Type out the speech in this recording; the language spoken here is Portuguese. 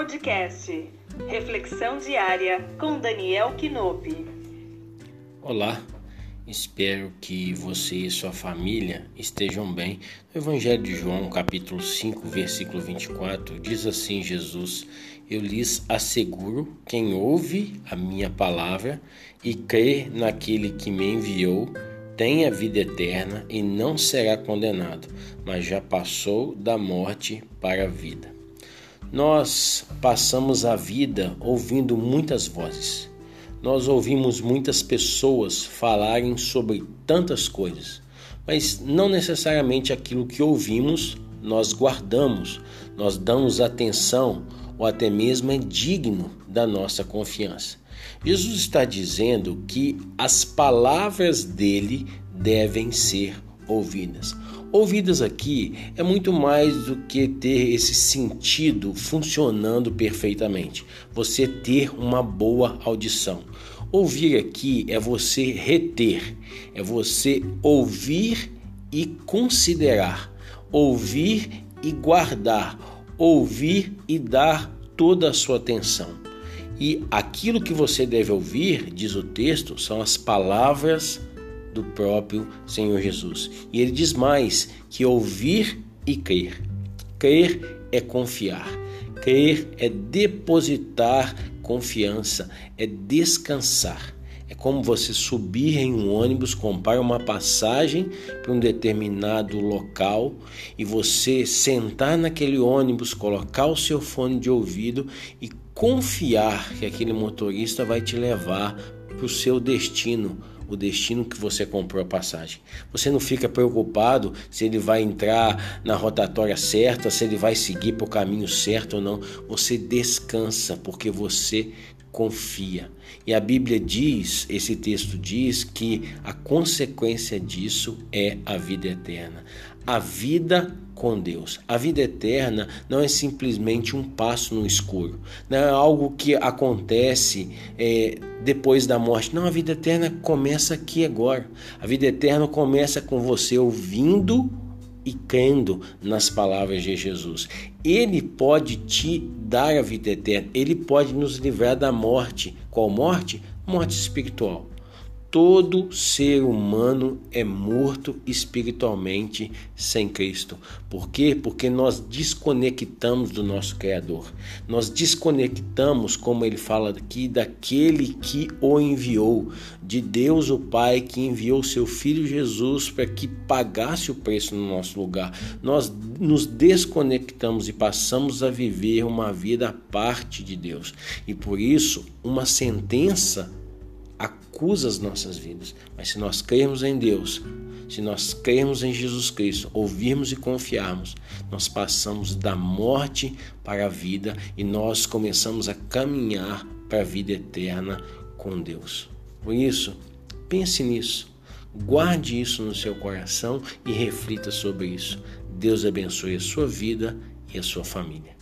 Podcast Reflexão Diária com Daniel Quinope. Olá, espero que você e sua família estejam bem. No Evangelho de João, capítulo 5, versículo 24, diz assim: Jesus, eu lhes asseguro: quem ouve a minha palavra e crê naquele que me enviou, tem a vida eterna e não será condenado, mas já passou da morte para a vida. Nós passamos a vida ouvindo muitas vozes. Nós ouvimos muitas pessoas falarem sobre tantas coisas, mas não necessariamente aquilo que ouvimos nós guardamos, nós damos atenção ou até mesmo é digno da nossa confiança. Jesus está dizendo que as palavras dele devem ser ouvidas. Ouvidas aqui é muito mais do que ter esse sentido funcionando perfeitamente, você ter uma boa audição. Ouvir aqui é você reter, é você ouvir e considerar, ouvir e guardar, ouvir e dar toda a sua atenção. E aquilo que você deve ouvir, diz o texto, são as palavras do próprio Senhor Jesus. E ele diz mais que ouvir e crer. Crer é confiar. Crer é depositar confiança, é descansar. É como você subir em um ônibus, comprar uma passagem para um determinado local e você sentar naquele ônibus, colocar o seu fone de ouvido e confiar que aquele motorista vai te levar para o seu destino, o destino que você comprou a passagem. Você não fica preocupado se ele vai entrar na rotatória certa, se ele vai seguir para o caminho certo ou não. Você descansa porque você confia. E a Bíblia diz, esse texto diz que a consequência disso é a vida eterna. A vida com Deus. A vida eterna não é simplesmente um passo no escuro, não é algo que acontece é, depois da morte. Não, a vida eterna começa aqui agora. A vida eterna começa com você ouvindo e crendo nas palavras de Jesus. Ele pode te dar a vida eterna, ele pode nos livrar da morte. Qual morte? Morte espiritual. Todo ser humano é morto espiritualmente sem Cristo. Por quê? Porque nós desconectamos do nosso Criador. Nós desconectamos, como ele fala aqui, daquele que o enviou, de Deus o Pai que enviou seu filho Jesus para que pagasse o preço no nosso lugar. Nós nos desconectamos e passamos a viver uma vida à parte de Deus. E por isso, uma sentença acusa as nossas vidas. Mas se nós crermos em Deus, se nós crermos em Jesus Cristo, ouvirmos e confiarmos, nós passamos da morte para a vida e nós começamos a caminhar para a vida eterna com Deus. Por isso, pense nisso. Guarde isso no seu coração e reflita sobre isso. Deus abençoe a sua vida e a sua família.